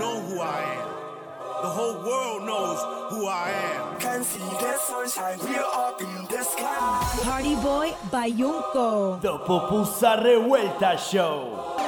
know who I am. The whole world knows who I am. Can see the sunshine, we're up in the sky. Party Boy Bayunco. The Pupusa Revuelta Show.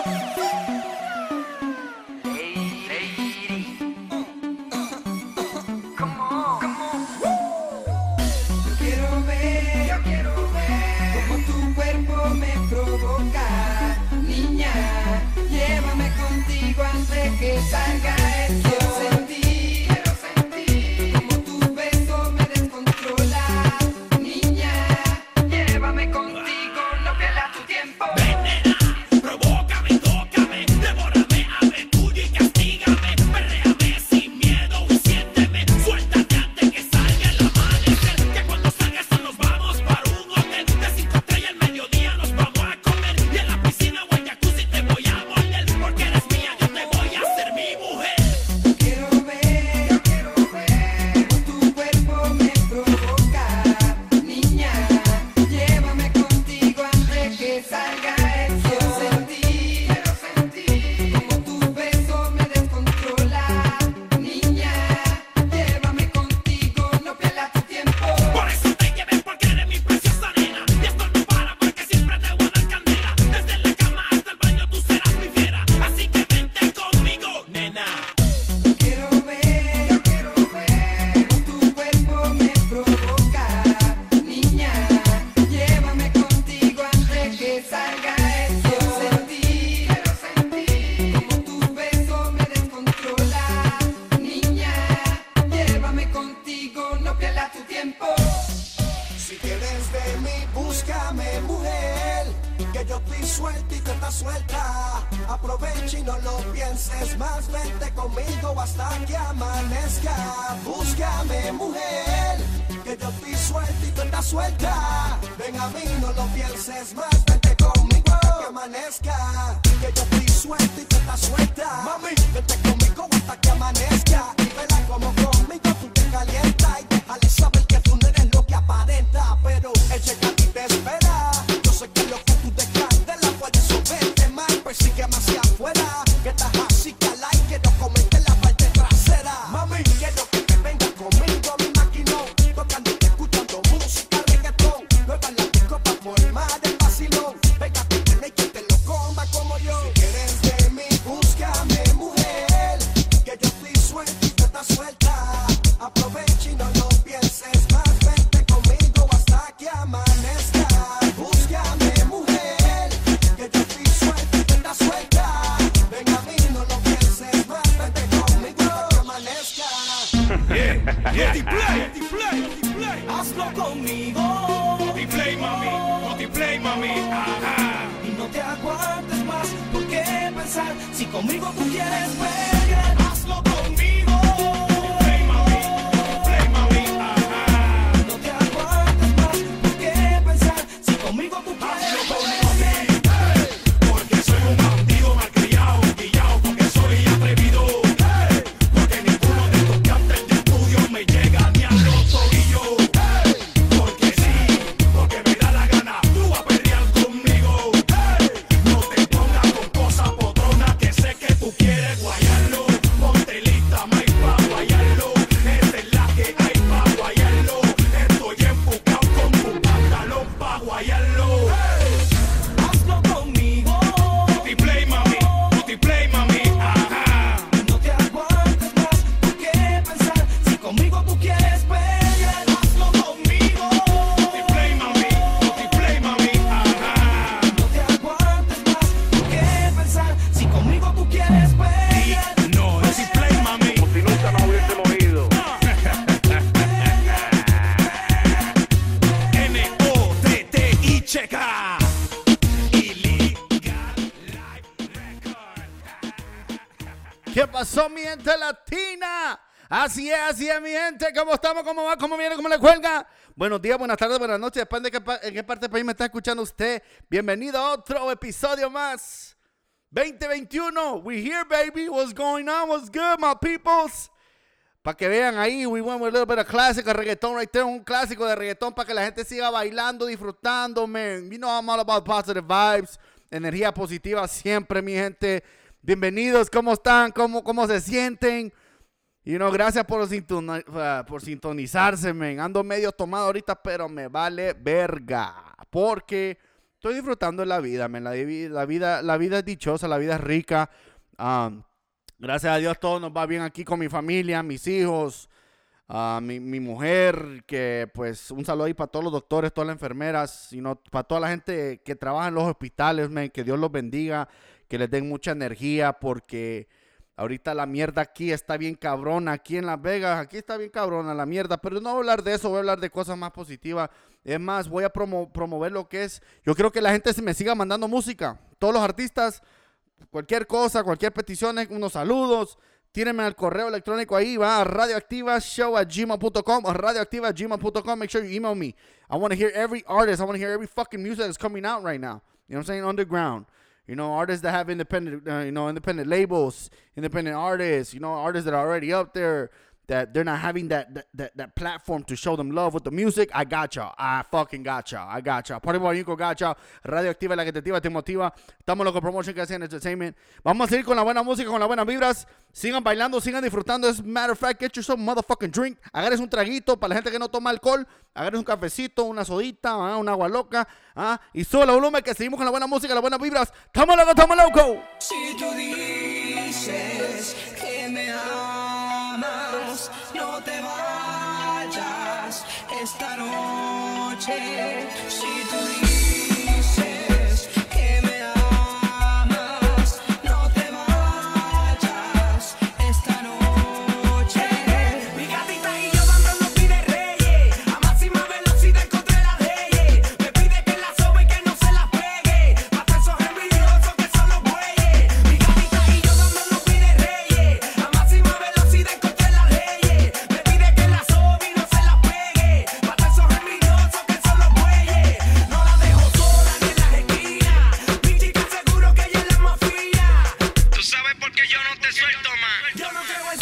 Si conmigo tú quieres ver. eso, mi gente latina. Así es, así es, mi gente. ¿Cómo estamos? ¿Cómo va? ¿Cómo viene? ¿Cómo le cuelga? Buenos días, buenas tardes, buenas noches. Depende de qué, en qué parte del país me está escuchando usted. Bienvenido a otro episodio más. 2021. We here, baby. What's going on? What's good, my peoples? Para que vean ahí, we went with a little bit of classic of reggaeton right there, un clásico de reggaetón para que la gente siga bailando, disfrutando, man. You know I'm all about positive vibes, energía positiva siempre, mi gente. Bienvenidos, ¿cómo están? ¿Cómo, cómo se sienten? Y no, gracias por, ah, por sintonizarse, men. Ando medio tomado ahorita, pero me vale verga. Porque estoy disfrutando de la vida, men. La, la vida, la vida es dichosa, la vida es rica. Um, gracias a Dios todo nos va bien aquí con mi familia, mis hijos, a mi, mi mujer, que pues un saludo ahí para todos los doctores, todas las enfermeras, y no, para toda la gente que trabaja en los hospitales, men, que Dios los bendiga, que les den mucha energía, porque ahorita la mierda aquí está bien cabrona, aquí en Las Vegas, aquí está bien cabrona la mierda, pero no voy a hablar de eso, voy a hablar de cosas más positivas. Es más, voy a promo- promover lo que es, yo creo que la gente se me siga mandando música, todos los artistas, cualquier cosa, cualquier petición, unos saludos, tírenme al correo electrónico ahí, va a radioactivashow at gmail.com or radioactiva@gmail.com. Make sure you email me. I want to hear every artist. I want to hear every fucking music that's coming out right now. You know what I'm saying? Underground. You know, artists that have independent, uh, you know, independent labels, independent artists. You know, artists that are already up there. That they're not having that that, that that platform to show them love with the music. I got y'all. I fucking got y'all. I got y'all. Party Boy Inco got y'all. Radioactiva, la que te activa, te motiva. Estamos locos promotion que hacen entertainment. Vamos a seguir con la buena música, con las buenas vibras. Sigan bailando, sigan disfrutando. As a matter of fact, get yourself a motherfucking drink. Agarres un traguito para la gente que no toma alcohol. Agarres un cafecito, una sodita, ah, un agua loca. ah, y sube el volumen que seguimos con la buena música, las buenas vibras. Estamos locos, estamos locos. Si tú dices que me no te vayas esta noche. Si tú yo no te suelto más.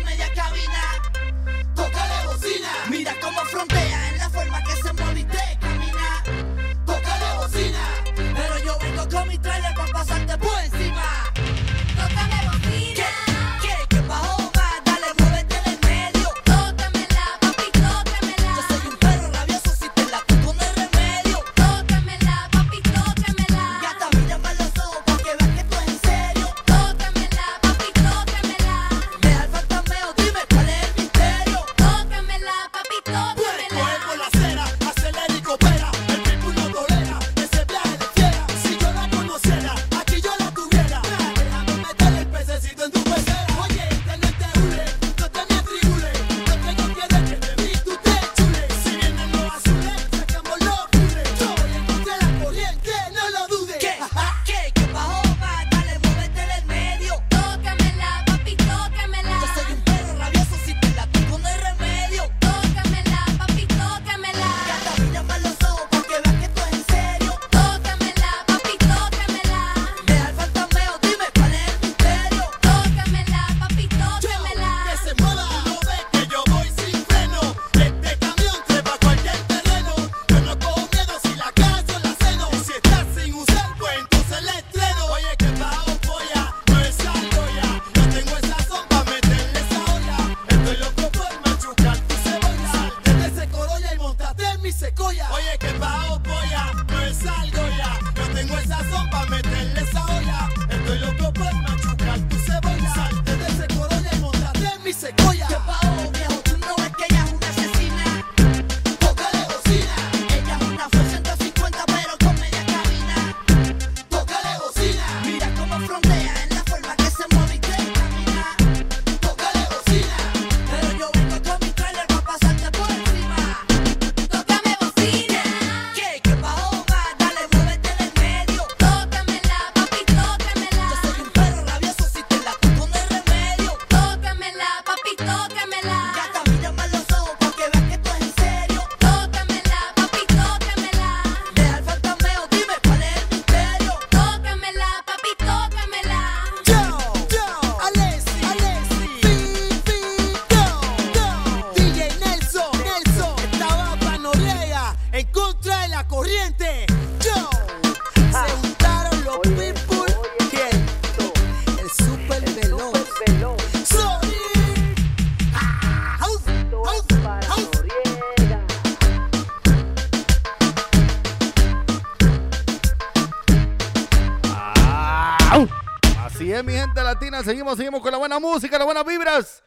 Seguimos, seguimos con la buena música, las buenas vibras.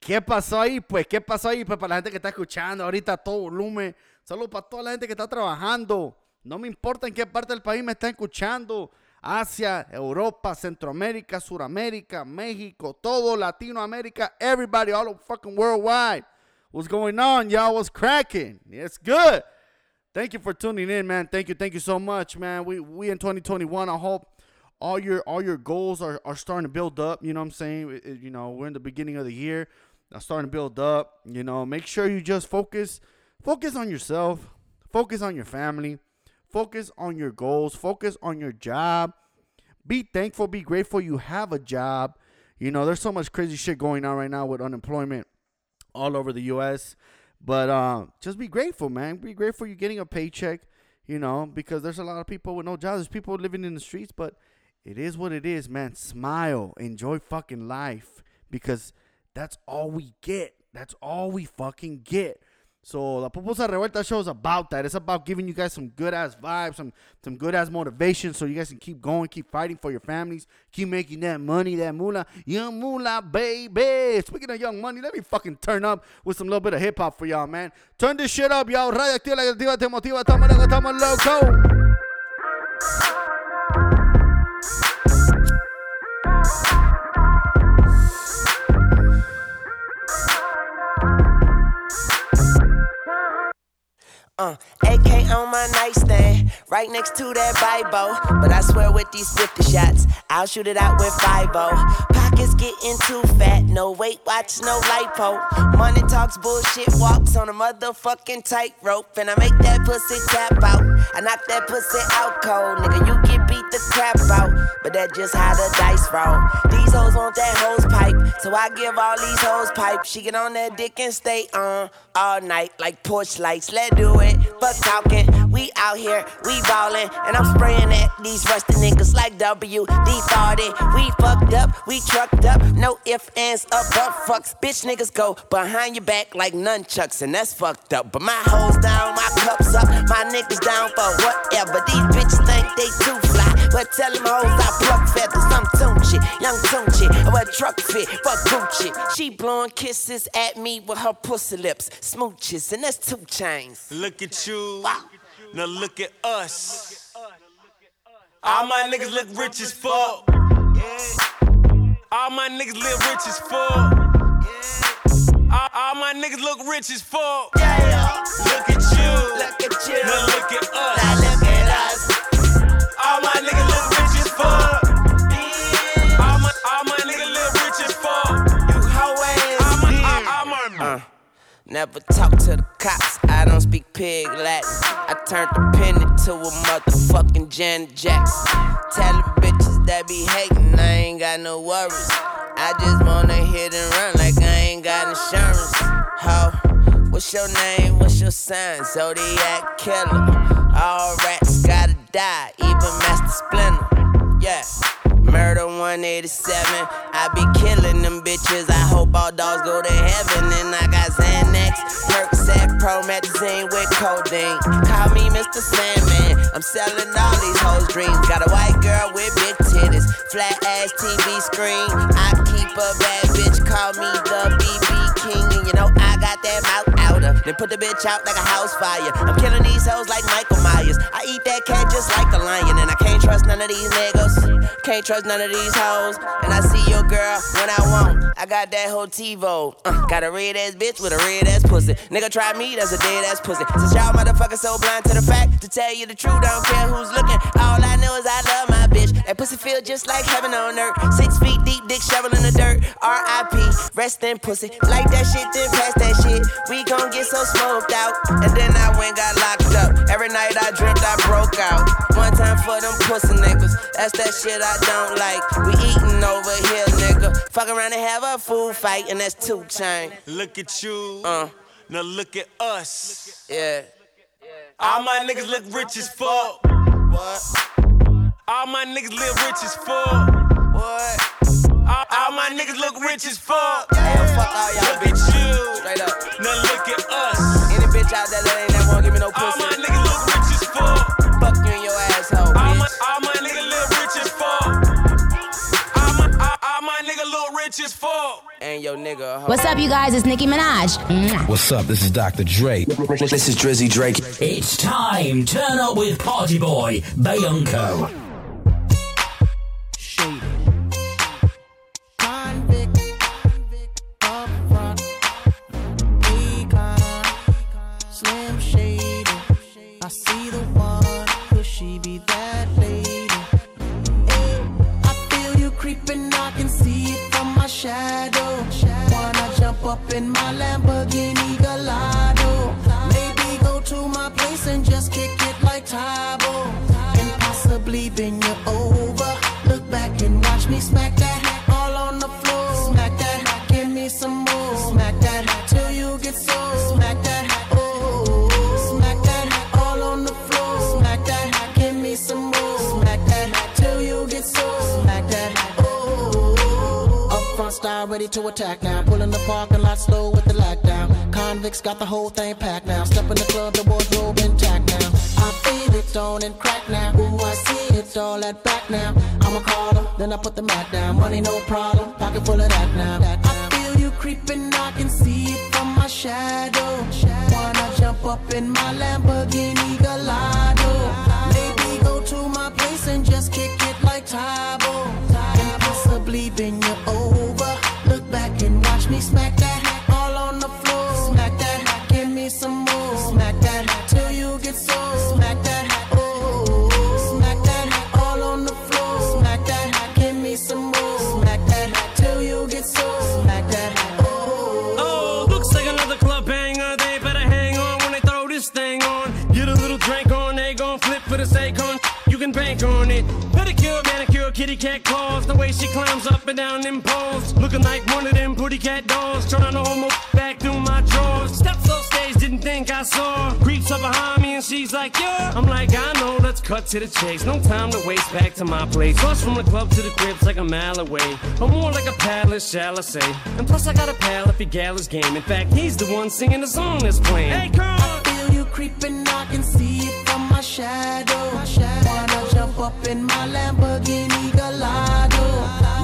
¿Qué pasó ahí? Pues, ¿qué pasó ahí? Pues para la gente que está escuchando ahorita todo volumen. Solo para toda la gente que está trabajando. No me importa en qué parte del país me está escuchando. Asia, Europa, Centroamérica, Suramérica, México, todo Latinoamérica, everybody, all over fucking worldwide. What's going on, y'all? What's cracking? It's good. Thank you for tuning in, man. Thank you, thank you so much, man. We we in 2021. I hope all your all your goals are, are starting to build up. You know what I'm saying? It- it- you know, we're in the beginning of the year. They're starting to build up. You know, make sure you just focus focus on yourself, focus on your family, focus on your goals, focus on your job. Be thankful, be grateful you have a job. You know, there's so much crazy shit going on right now with unemployment all over the U.S. But uh, just be grateful, man. Be grateful you're getting a paycheck, you know, because there's a lot of people with no jobs. There's people living in the streets, but it is what it is, man. Smile, enjoy fucking life, because that's all we get. That's all we fucking get. So La Pupusa Revuelta show is about that. It's about giving you guys some good ass vibes, some some good ass motivation, so you guys can keep going, keep fighting for your families, keep making that money, that moolah, young moolah, baby. Speaking of young money, let me fucking turn up with some little bit of hip hop for y'all, man. Turn this shit up, y'all. Radio Activa, activa te motiva. Estamos locos, estamos loco. AK on my nightstand, right next to that Bible. But I swear with these 50 shots, I'll shoot it out with 5 Pockets getting too fat, no weight watch, no lipo. Money talks, bullshit walks on a motherfucking tightrope. And I make that pussy tap out. I knock that pussy out cold. Nigga, you crap out. But that just how the dice roll. These hoes want that hose pipe. So I give all these hoes pipe. She get on that dick and stay on all night like porch lights. Let's do it. Fuck talking. We out here, we ballin'. And I'm spraying at these rusty niggas like WD 40. We fucked up, we trucked up. No ifs, ands, or but fucks. Bitch niggas go behind your back like nunchucks. And that's fucked up. But my hoes down, my cups up. My niggas down for whatever. These bitches think they too fly. But tell them hoes I pluck feathers. I'm Tunechi, young Tunechi. I wear Trukfit, fuck Gucci. She blowing kisses at me with her pussy lips. Smooches, and that's two chains. Look at you. Now look at us. All my niggas look rich as fuck. All my niggas live rich as fuck. All, all my niggas look rich as fuck. Look at you. Look at you. Now look at us. Now look at us. All my niggas look rich as fuck. All my, all my niggas live rich as fuck. You hoe ass All my, bitch. all, all my, Uh, never talk to the cops. I don't speak pig Latin. I turned the pen into a motherfucking Janet Jackson. Tell the bitches that be hating, I ain't got no worries. I just wanna hit and run like I ain't got insurance. Ho, what's your name? What's your sign? Zodiac killer. All rats gotta die, even Master Splinter. Yeah. Murder 187. I be killing them bitches. I hope all dogs go to heaven. And I got Xanax, Percocet, Promethazine with codeine. Call me Mr. Sandman. I'm selling all these hoes' dreams. Got a white girl with big titties, flat ass TV screen. I keep a bad bitch. Call me the BB King. And you know I got that mouth. Then put the bitch out like a house fire. I'm killing these hoes like Michael Myers. I eat that cat just like a lion. And I can't trust none of these niggas. Can't trust none of these hoes. And I see your girl when I want. I got that whole TiVo. Uh, got a red ass bitch with a red ass pussy. Nigga try me, that's a dead ass pussy. Since y'all motherfuckers so blind to the fact, to tell you the truth, I don't care who's looking. All I know is I love my bitch. That pussy feel just like heaven on earth. Six feet deep, dick shovel in the dirt. R.I.P. Rest in pussy. Like that shit, then pass that shit. We gon' get so smoked out. And then I went got locked up. Every night I dreamt I broke out. One time for them pussy niggas. That's that shit I don't like. We eating over here, nigga. Fuck around and have a food fight, and that's two chain. Look at you. Uh, Now look at us. yeah. All my niggas look rich as fuck. What? All my niggas live rich as fuck. What? All, all my niggas look rich as fuck. Yeah, fuck all y'all Look at bitches. you. Straight up. Now look at us. Any bitch out there that ain't never wanna give me no All my niggas look rich as fuck. Fuck you and your asshole, All my, all my niggas live rich as fuck. rich as fuck. And your nigga a hoe. What's up, you guys? It's Nicki Minaj. What's up? This is Dr. Dre. This is Drizzy Drake. It's time. Turn up with Party Boy, Bayunco. Convict, shadow. Wanna jump up in my Lamborghini ready to attack now. Pulling the parking lot slow with the lockdown. Convicts got the whole thing packed now. Step in the club, the wardrobe intact now. I feel it on and crack now. Ooh, I see it all at back now. I'm a caller, then I put the mat down. Money no problem, pocket full of that now. I feel you creeping, I can see it from my shadow. Wanna jump up in my Lamborghini Gallardo? Maybe go to my place and just kick it like Tae Bo. And possibly bend you over. Back and watch me smack that kitty cat claws. The way she climbs up and down them poles. Looking like one of them pretty cat dolls. Trying to hold my back through my drawers. Steps off stage, didn't think I saw. Creeps up behind me and she's like, yeah. I'm like, I know, let's cut to the chase. No time to waste back to my place. Bus from the club to the crib's like a mile away. Or more like a palace, shall I say. And plus, I got a pal if he Gallus game. In fact, he's the one singing the song that's playing. Hey, come I feel you creeping, I can see it from my shadow. Wanna jump up in my Lamborghini Gallardo?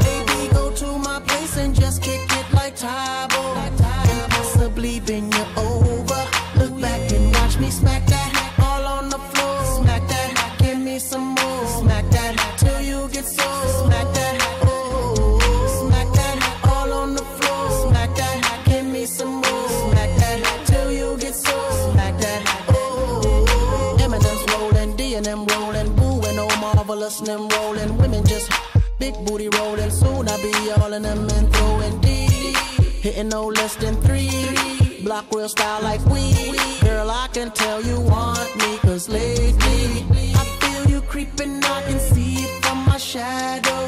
Maybe go to my place and just kick it like Tae Bo. And possibly bend you over. Look back and watch me smack that all on the floor. Smack that, give me some more. Smack that till you get so. Smack that. Oh, smack that all on the floor. Smack that, give me some more. Smack that till you get so. Smack that, oh. Eminem's rolling, D and M rolling, boo and oh marvelous and rolling. Big booty rolling. Soon I be all in them and throwing D. Hitting no less than three. Block real style like we. Girl, I can tell you want me, cause lately I feel you creeping, I can see it from my shadow.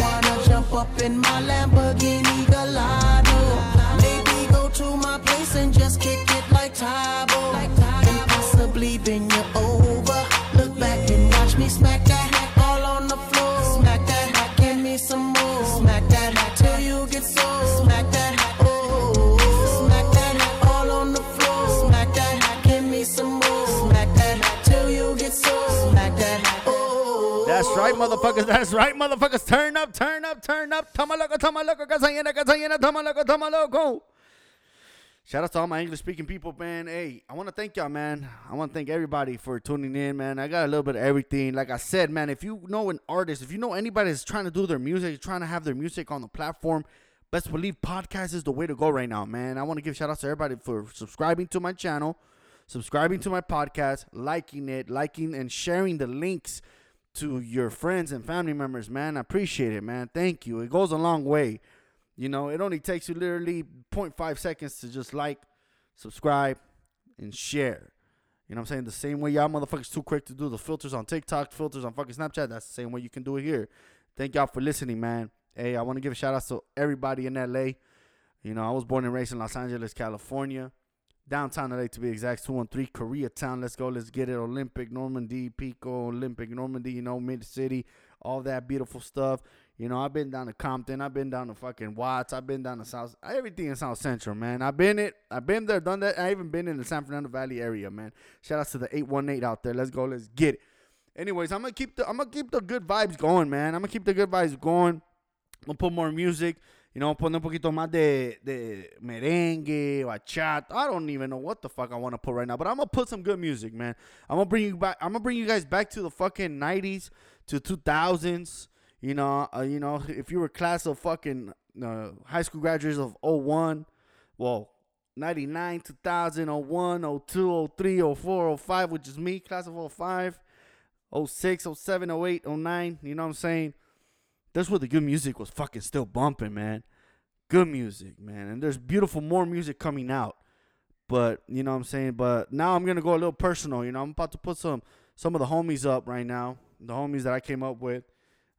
Wanna jump up in my Lamborghini Gallardo. Maybe go to my place and just kick it like Tae Bo. Motherfuckers. That's right, motherfuckers. Turn up, turn up, turn up. Toma loco, toma loco, casa llena, casa llena, toma loco. Shout out to all my English speaking people, man. Hey, I want to thank y'all, man. I want to thank everybody for tuning in, man. I got a little bit of everything. Like I said, man, if you know an artist, if you know anybody that's trying to do their music, trying to have their music on the platform, best believe podcast is the way to go right now, man. I want to give shout outs to everybody for subscribing to my channel, subscribing to my podcast, liking it, liking and sharing the links to your friends and family members, man. I appreciate it, man. Thank you. It goes a long way. You know, it only takes you literally 0.5 seconds to just like, subscribe, and share. You know what I'm saying? The same way y'all motherfuckers too quick to do the filters on TikTok, filters on fucking Snapchat. That's the same way you can do it here. Thank y'all for listening, man. Hey, I want to give a shout out to everybody in LA. You know, I was born and raised in Los Angeles, California. Downtown LA to be exact, 213 Koreatown. Let's go, let's get it. Olympic, Normandy, Pico, Olympic, Normandy, you know, Mid City, all that beautiful stuff. You know, I've been down to Compton, I've been down to fucking Watts, I've been down to South, everything in South Central, man. I've been it, I've been there, done that. I even been in the San Fernando Valley area, man. Shout out to the 818 out there. Let's go, let's get it. Anyways, I'm gonna keep the I'm gonna keep the good vibes going, man. I'm gonna keep the good vibes going. I'm gonna put more music. You know, poner un poquito más de, de merengue, bachata. I don't even know what the fuck I want to put right now, but I'm gonna put some good music, man. I'm gonna bring you back. I'm gonna bring you guys back to the fucking 90s, to 2000s. You know, uh, you know, if you were class of fucking uh, high school graduates of 01, well, 99, 2000, 01, 02, 03, 04, 05, which is me, class of 05, 06, 07, 08, 09, you know what I'm saying? That's where the good music was fucking still bumping, man. Good music, man. And there's beautiful more music coming out. But, you know what I'm saying? But now I'm to go a little personal, you know. I'm about to put some some of the homies up right now. The homies that I came up with.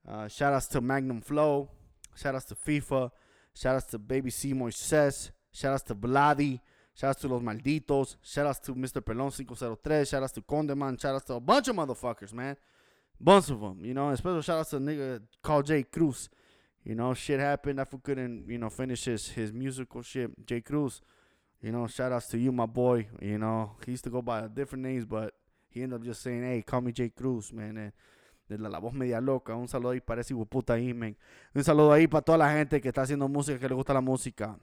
Uh, shout outs to Magnum Flow. Shout outs to FIFA. Shout outs to Baby C Moises. Shout outs to Vladi. Shout outs to Los Malditos. Shout outs to Mr. Pelon 503. Shout outs to Condeman. Shout outs to a bunch of motherfuckers, man. Bunch of them, you know. And special shout out to a nigga called Jay Cruz. You know, shit happened. Fool couldn't, you know, finish his, his musical shit. Jay Cruz. You know, shout outs to you, my boy. You know, he used to go by different names, but he ended up just saying, hey, call me Jay Cruz, man. And de la, la voz media loca. Un saludo ahí para ese puta ahí, man. Un saludo ahí para toda la gente que está haciendo música, que le gusta la música.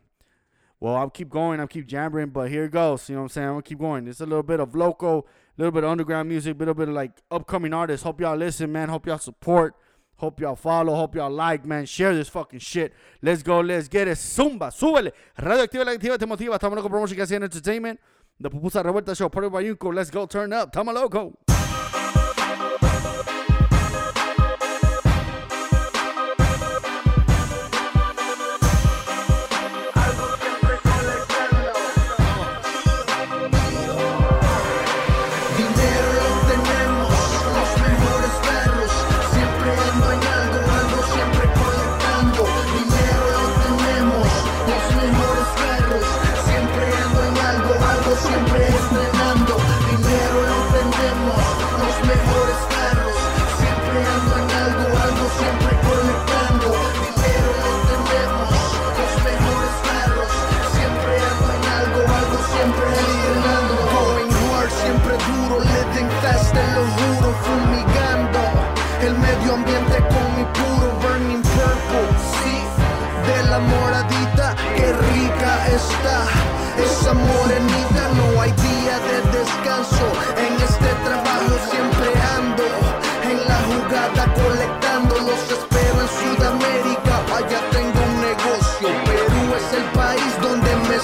Well, I'll keep going, I'll keep jammering, but here it goes. You know what I'm saying? I'm gonna keep going. It's a little bit of local, a little bit of underground music, a little bit of like upcoming artists. Hope y'all listen, man. Hope y'all support. Hope y'all follow. Hope y'all like, man. Share this fucking shit. Let's go, let's get it. Zumba, súbele. Radio Activa, activa te motiva. Estamos locos por música entertainment. The Pupusa Revuelta Show, Party by. Let's go, turn up. Tamo loco.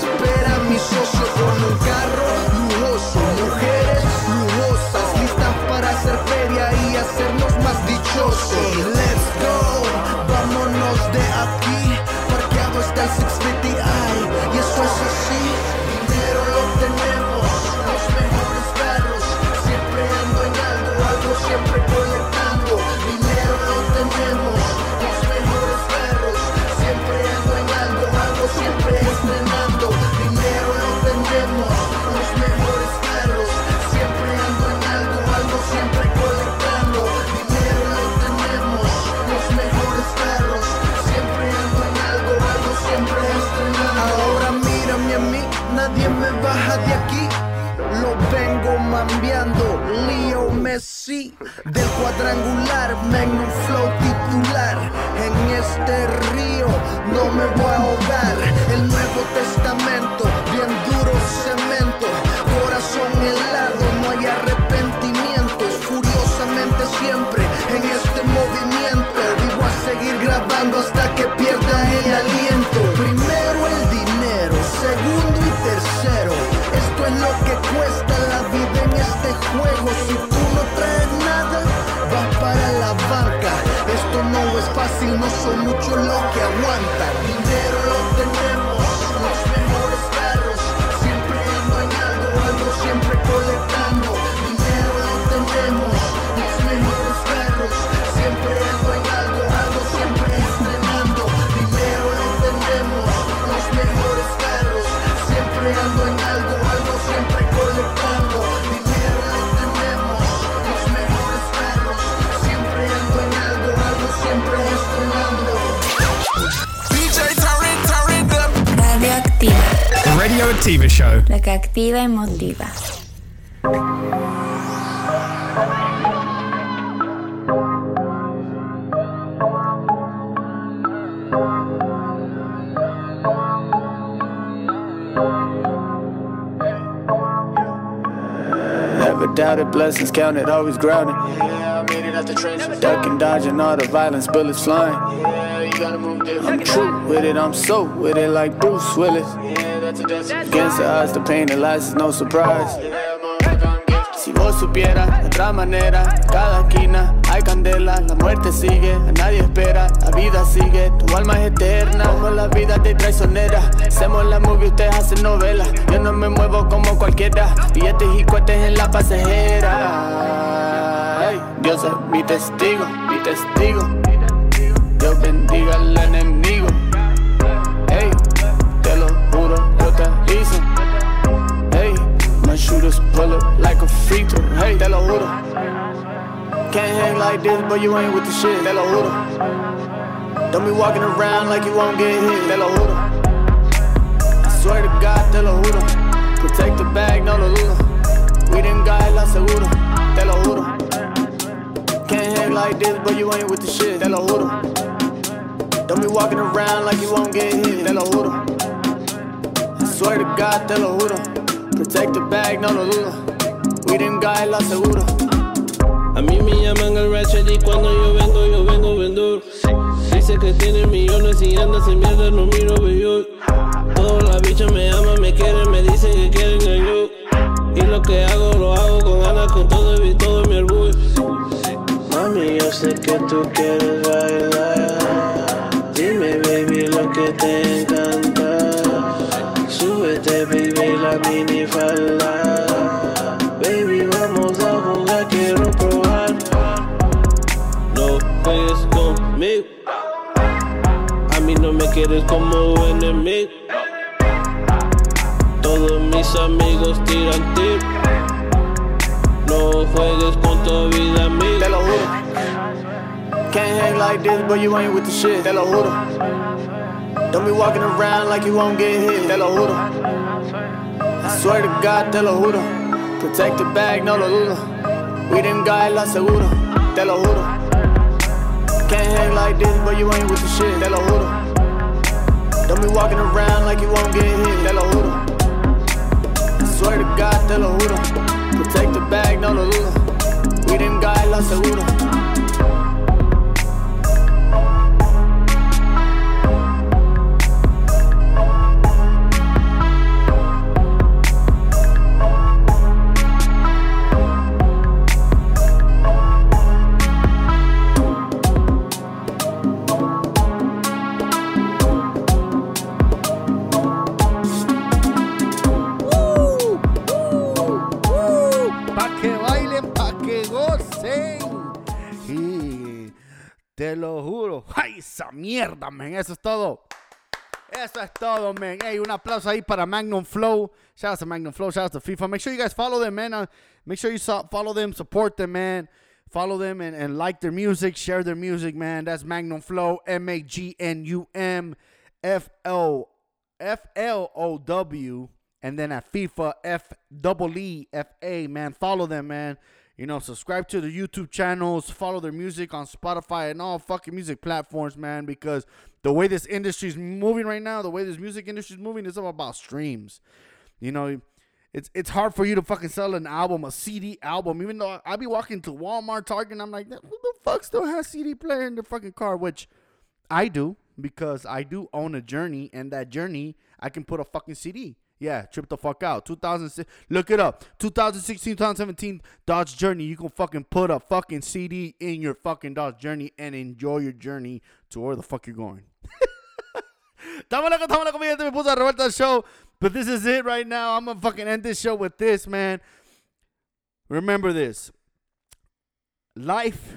Espera mi socio con un carro lujoso. Mujeres lujosas, listas para hacer feria y hacernos más dichosos. Let's go, vengo mambiando, Leo Messi Del cuadrangular, Magnum Flow titular. En este río no me voy a ahogar. El Nuevo Testamento, bien duro cemento. Corazón helado, no hay arrepentimientos Furiosamente siempre en este movimiento. Vivo a seguir grabando hasta que pierda el aliento juego Si tú no traes nada, vas para la banca. Esto no es fácil, no son muchos los que aguantan Dinero lo tenemos, Radio Activa Show. La que activa y motiva. Never doubted, blessings counted, always grounded. Ducking, dodging all the violence, bullets flying. Yeah, you gotta move. I'm true with it, I'm so with it, like Bruce Willis. Yeah. Pain, the lies is no surprise. Si vos supieras de otra manera, cada esquina hay candela, la muerte sigue, nadie espera, la vida sigue, tu alma es eterna, como la vida de traicionera, hacemos la movie, ustedes hacen novela, yo no me muevo como cualquiera, billetes y cohetes en la pasajera. Dios es mi testigo, mi testigo, Dios bendiga al enemigo, shooters pull up like a free throw. Hey, lo juro. Can't hang like this, but you ain't with the shit. Te lo juro. Don't be walking around like you won't get hit. Te lo juro. I swear to God, te lo juro. Protect the bag, no lo dudo. We didn't got la seguro. Te lo juro. Can't hang like this, but you ain't with the shit. Te lo juro. Don't be walking around like you won't get hit. Te lo juro. I swear to God, te lo juro. Protect the bag, no lo dudo. We didn't got la seguro. A mí me llaman el Ratchet y cuando yo vengo, yo vengo vendor. Dice que tiene millones y anda sin mierda, no miro bello. Todas las bichas me aman, me quieren, me dicen que quieren el yo. Y lo que hago, lo hago con ganas, con todo y todo mi orgullo. Mami, yo sé que tú quieres bailar. Dime, baby, lo que te encanta. La mini falda. Baby, vamos a jugar, quiero probar. No juegues conmigo. A mí no me quieres como enemigo. Todos mis amigos tiran tip. No juegues con tu vida, amigo. Te lo juro. Can't hang like this, but you ain't with the shit. Te lo juro. Don't be walking around like you won't get hit. Te lo juro. I swear to God, te lo juro. Protect the bag, no lo dudo. We didn't got la seguro. Te lo juro. Can't hang like this, but you ain't with the shit. Te lo juro. Don't be walking around like you won't get hit. Te lo juro. I swear to God, te lo juro. Protect the bag, no lo dudo. We didn't got la seguro. Esa mierda, men! Eso es todo. Eso es todo, man. Hey, un aplauso ahí para Magnum Flow. Shout out to Magnum Flow. Shout out to FIFA. Make sure you guys follow them, man. Uh, make sure you follow them, support them, man. Follow them and, and like their music, share their music, man. That's Magnum Flow, M A G N U M F L F L O W, and then at FIFA F double E F A, man. Follow them, man. You know, subscribe to their YouTube channels, follow their music on Spotify and all fucking music platforms, man. Because the way this industry is moving right now, the way this music industry is moving, is all about streams. You know, it's it's hard for you to fucking sell an album, a CD album. Even though I be walking to Walmart, Target, and I'm like, who the fuck still has CD player in their fucking car? Which I do because I do own a journey, and that journey I can put a fucking CD. Yeah, trip the fuck out. 2006, look it up. 2016, 2017 Dodge Journey. You can fucking put a fucking CD in your fucking Dodge Journey and enjoy your journey to where the fuck you're going. Show. But this is it right now. I'm gonna fucking end this show with this, man. Remember this. Life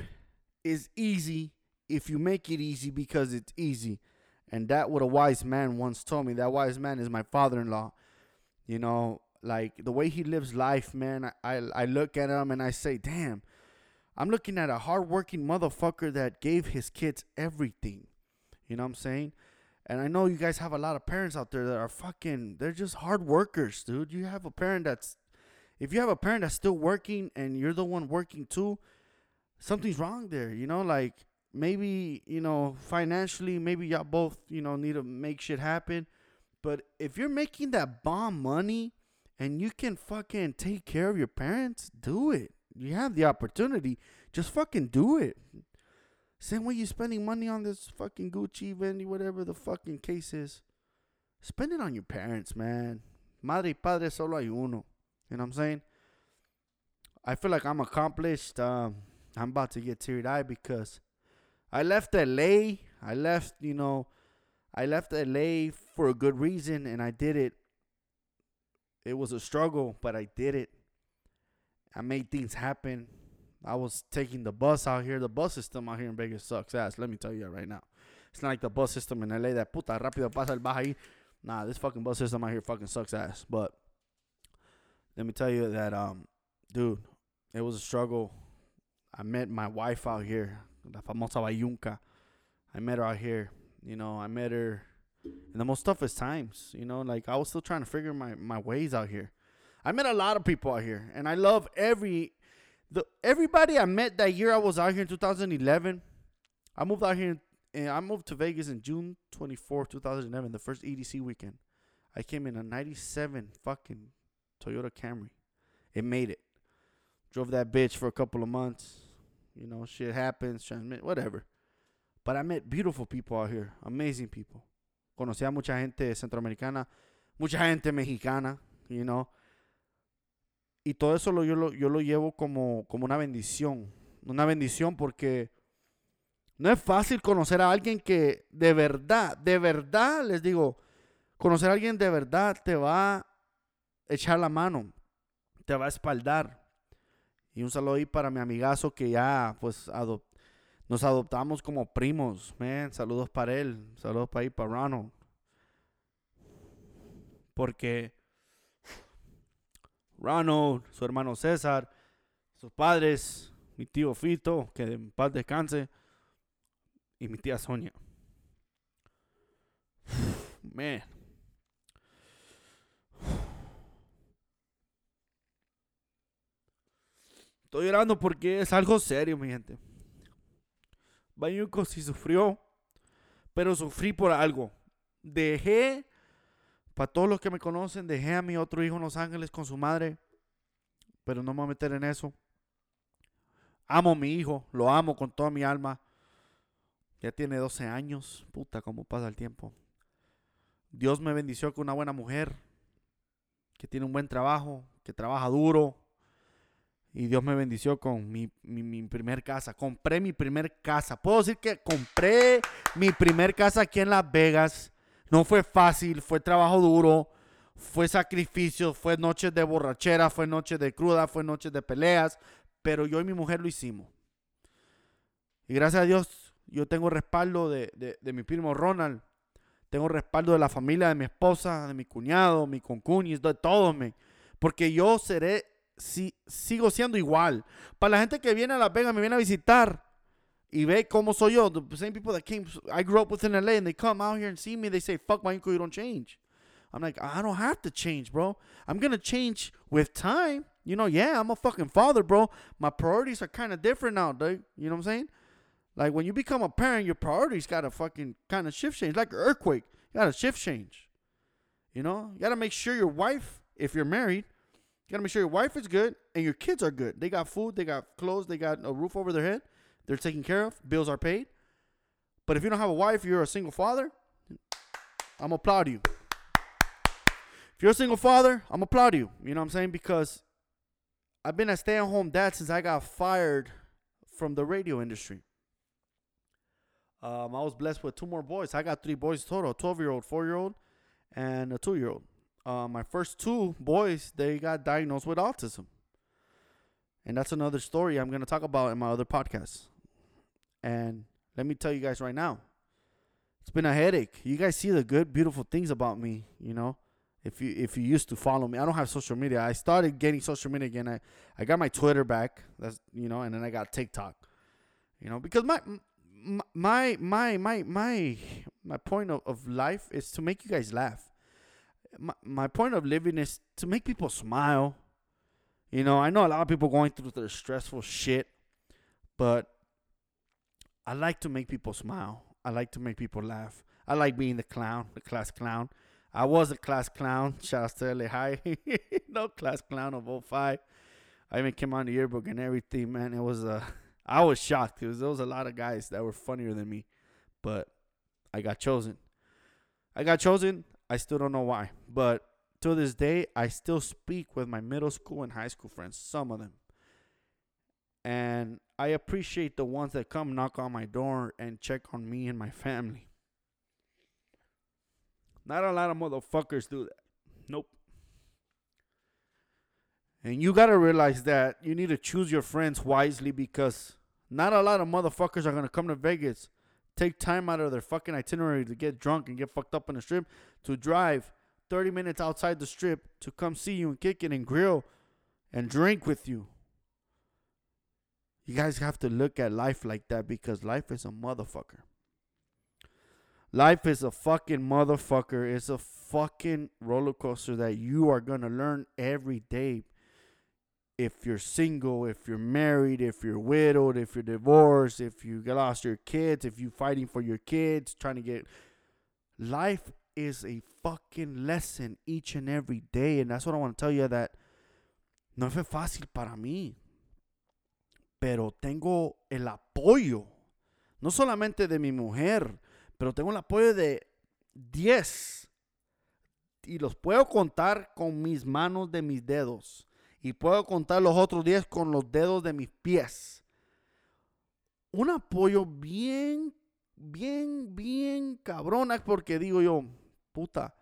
is easy if you make it easy because it's easy. And that what a wise man once told me. That wise man is my father-in-law. You know, like the way he lives life, man. I, I, I look at him and I say, damn, I'm looking at a hardworking motherfucker that gave his kids everything. You know what I'm saying? And I know you guys have a lot of parents out there that are fucking, they're just hard workers, dude. You have a parent that's, if you have a parent that's still working and you're the one working too, something's wrong there. You know, like maybe, you know, financially, maybe y'all both, you know, need to make shit happen. But if you're making that bomb money and you can fucking take care of your parents, do it. You have the opportunity, just fucking do it. Same way you're spending money on this fucking Gucci, Fendi, whatever the fucking case is. Spend it on your parents, man. Madre y padre solo hay uno. You know what I'm saying? I feel like I'm accomplished. Um, I'm about to get teary eyed because I left LA. I left, you know, I left LA for a good reason and I did it. It was a struggle, but I did it. I made things happen. I was taking the bus out here. The bus system out here in Vegas sucks ass. Let me tell you right now. It's not like the bus system in LA that puta rápido pasa el baja ahí. Nah, this fucking bus system out here fucking sucks ass. But let me tell you that, um, dude, it was a struggle. I met my wife out here, la famosa Bayunca. I met her out here. You know, I met her in the most toughest times. You know, like I was still trying to figure my, my ways out here. I met a lot of people out here, and I love every the everybody I met that year I was out here in 2011. I moved out here and I moved to Vegas in June 24, 2011, the first EDC weekend. I came in a 97 fucking Toyota Camry. It made it. Drove that bitch for a couple of months. You know, shit happens, transmit, whatever. But I met beautiful people out here, amazing people. Conocí a mucha gente centroamericana, mucha gente mexicana, you know. Y todo eso lo, yo, lo, yo lo llevo como, como una bendición. Una bendición porque no es fácil conocer a alguien que de verdad, de verdad, les digo, conocer a alguien de verdad te va a echar la mano, te va a espaldar. Y un saludo ahí para mi amigazo que ya, pues, adop- nos adoptamos como primos, man. Saludos para él, saludos para ahí, para Ronald. Porque Ronald, su hermano César, sus padres, mi tío Fito, que en paz descanse, y mi tía Sonia. Man. Estoy llorando porque es algo serio, mi gente. Bayuco sí sufrió, pero sufrí por algo. Dejé, para todos los que me conocen, dejé a mi otro hijo en Los Ángeles con su madre, pero no me voy a meter en eso. Amo a mi hijo, lo amo con toda mi alma. Ya tiene 12 años, puta, cómo pasa el tiempo. Dios me bendició con una buena mujer, que tiene un buen trabajo, que trabaja duro. Y Dios me bendició con mi, mi, mi primer casa. Compré mi primer casa. Puedo decir que compré mi primer casa aquí en Las Vegas. No fue fácil, fue trabajo duro, fue sacrificio, fue noches de borrachera, fue noches de cruda, fue noches de peleas. Pero yo y mi mujer lo hicimos. Y gracias a Dios, yo tengo respaldo de, de, de mi primo Ronald. Tengo respaldo de la familia de mi esposa, de mi cuñado, mi concuñis, de todos, me. Porque yo seré, si, sigo siendo igual. Para la gente que viene a Las Vegas, me viene a visitar y ve cómo soy yo. The same people that came, I grew up with in LA and they come out here and see me, they say, fuck my uncle, you don't change. I'm like, I don't have to change, bro. I'm going to change with time. You know, yeah, I'm a fucking father, bro. My priorities are kind of different now, dude. You know what I'm saying? Like when you become a parent, your priorities got to fucking kind of shift change. Like earthquake, you got to shift change. You know, you got to make sure your wife, if you're married, you got to make sure your wife is good and your kids are good. They got food, they got clothes, they got a roof over their head. They're taken care of, bills are paid. But if you don't have a wife, you're a single father, I'm gonna applaud you. If you're a single father, I'm gonna applaud you. You know what I'm saying? Because I've been a stay at home dad since I got fired from the radio industry. Um, I was blessed with two more boys. I got three boys total: a 12 year old, four year old, and a two year old. Uh, my first two boys, they got diagnosed with autism, and that's another story I'm gonna talk about in my other podcasts. And let me tell you guys right now, it's been a headache. You guys see the good, beautiful things about me, you know. If you if you used to follow me, I don't have social media. I started getting social media again. I, I got my Twitter back. That's you know, and then I got TikTok. You know, because my my my my my my point of, of life is to make you guys laugh. My my point of living is to make people smile. You know, I know a lot of people going through their stressful shit, but I like to make people smile. I like to make people laugh. I like being the clown, the class clown. I was a class clown. Shout out to LA High. no class clown of 05. I even came on the yearbook and everything, man. It was uh, I was shocked because there was a lot of guys that were funnier than me, but I got chosen. I got chosen. I still don't know why, but to this day, I still speak with my middle school and high school friends. Some of them, and I appreciate the ones that come knock on my door and check on me and my family. Not a lot of motherfuckers do that. Nope. And you got to realize that you need to choose your friends wisely because not a lot of motherfuckers are going to come to Vegas, take time out of their fucking itinerary to get drunk and get fucked up on the strip, to drive 30 minutes outside the strip to come see you and kick it and grill and drink with you. You guys have to look at life like that because life is a motherfucker. Life is a fucking motherfucker. It's a fucking roller coaster that you are going to learn every day. If you're single, if you're married, if you're widowed, if you're divorced, if you lost your kids, if you're fighting for your kids, trying to get. Life is a fucking lesson each and every day. And that's what I want to tell you that no fue fácil para mí. Pero tengo el apoyo. No solamente de mi mujer, pero tengo el apoyo de 10. Y los puedo contar con mis manos de mis dedos. Y puedo contar los otros 10 con los dedos de mis pies. Un apoyo bien, bien, bien cabrona. Porque digo yo, puta.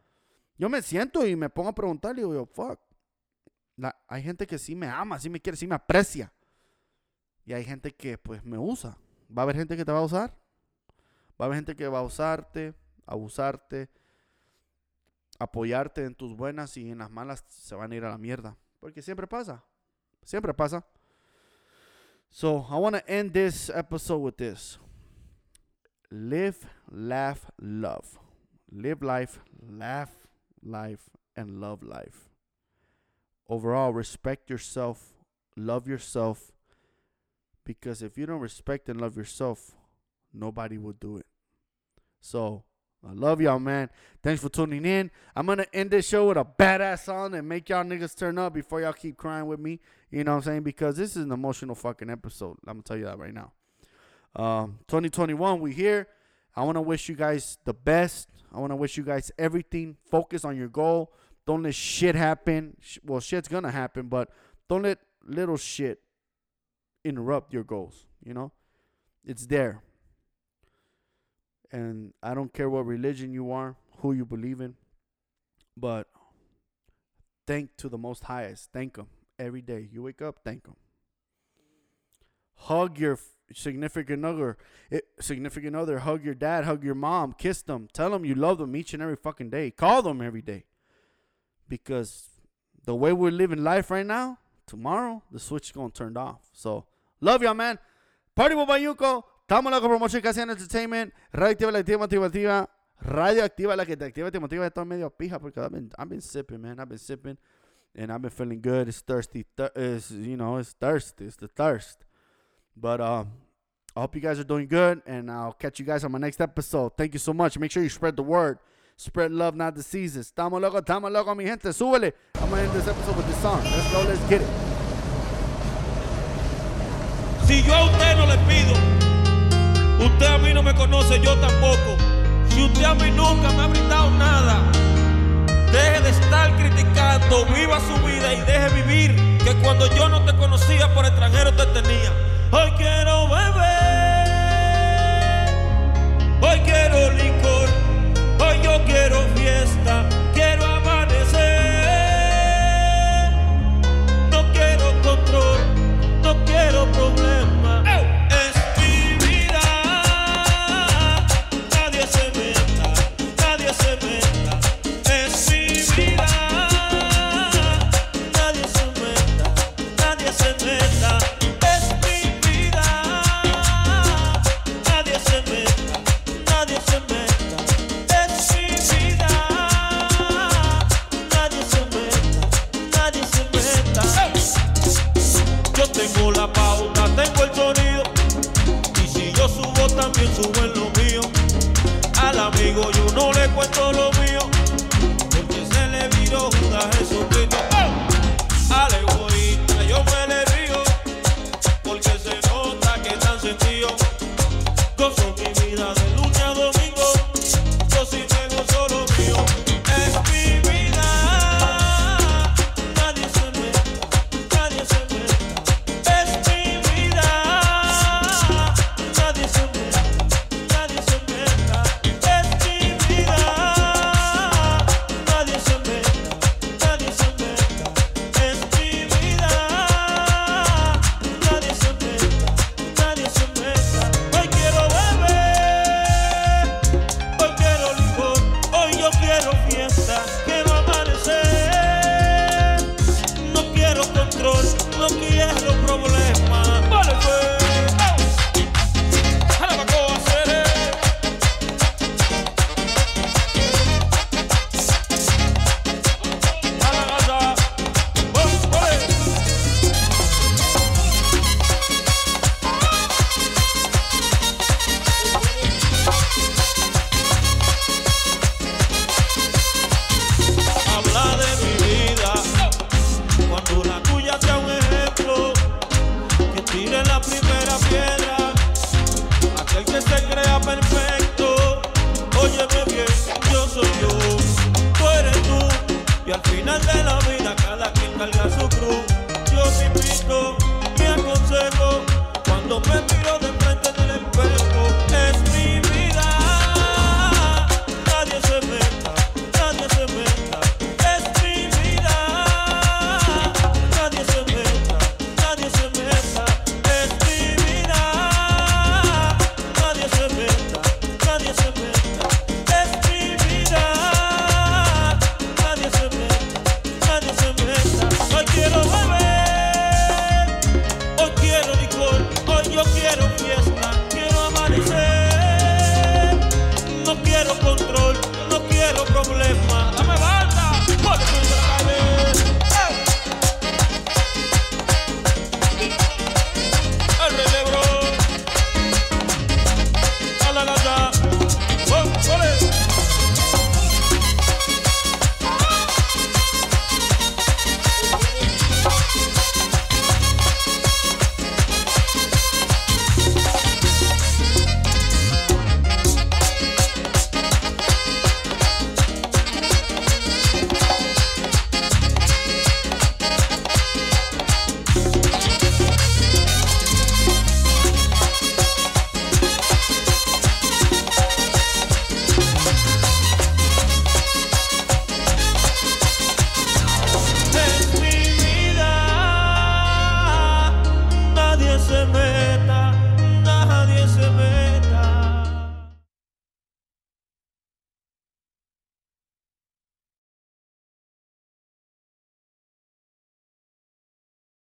Yo me siento y me pongo a preguntar. Digo yo, fuck. La- hay gente que sí me ama, sí me quiere, sí me aprecia. Y hay gente que pues me usa. Va a haber gente que te va a usar. Va a haber gente que va a usarte, abusarte, apoyarte en tus buenas y en las malas se van a ir a la mierda. Porque siempre pasa. Siempre pasa. So, I want to end this episode with this. Live, laugh, love. Live life, laugh life, and love life. Overall, respect yourself, love yourself, because if you don't respect and love yourself, nobody will do it. So, I love y'all, man. Thanks for tuning in. I'm to end this show with a badass song and make y'all niggas turn up before y'all keep crying with me. You know what I'm saying? Because this is an emotional fucking episode. I'm to tell you that right now. Um, 2021, we here. I want to wish you guys the best. I want to wish you guys everything. Focus on your goal. Don't let shit happen. Well, shit's to happen, but don't let little shit interrupt your goals. You know, it's there. And I don't care what religion you are, who you believe in, but thank to the Most Highest. Thank Him every day. You wake up, thank Him. Hug your significant other, significant other. Hug your dad. Hug your mom. Kiss them. Tell them you love them each and every fucking day. Call them every day. Because the way we're living life right now, tomorrow the switch is gonna turn off. So love y'all, man. Party with Bayunco. Estamos la promoción Casi Entertainment. Radio la activa, activa. Radio la que te activa, te motiva. Estoy medio pija porque I've been, I've been sipping, man. I've been sipping. And I've been feeling good. It's thirsty. Thir- it's, you know, it's thirst. It's the thirst. But um, I hope you guys are doing good. And I'll catch you guys on my next episode. Thank you so much. Make sure you spread the word. Spread love, not diseases. Estamos locos, estamos locos, mi gente. Súbele. I'm going to end this episode with this song. Let's go, let's get it. Si yo a usted no le pido, usted a mí no me conoce, yo tampoco. Si usted a mí nunca me ha brindado nada, deje de estar criticando, viva su vida y deje vivir, que cuando yo no te conocía por extranjero te tenía. Hoy quiero beber, hoy quiero licor, hoy yo quiero fiesta,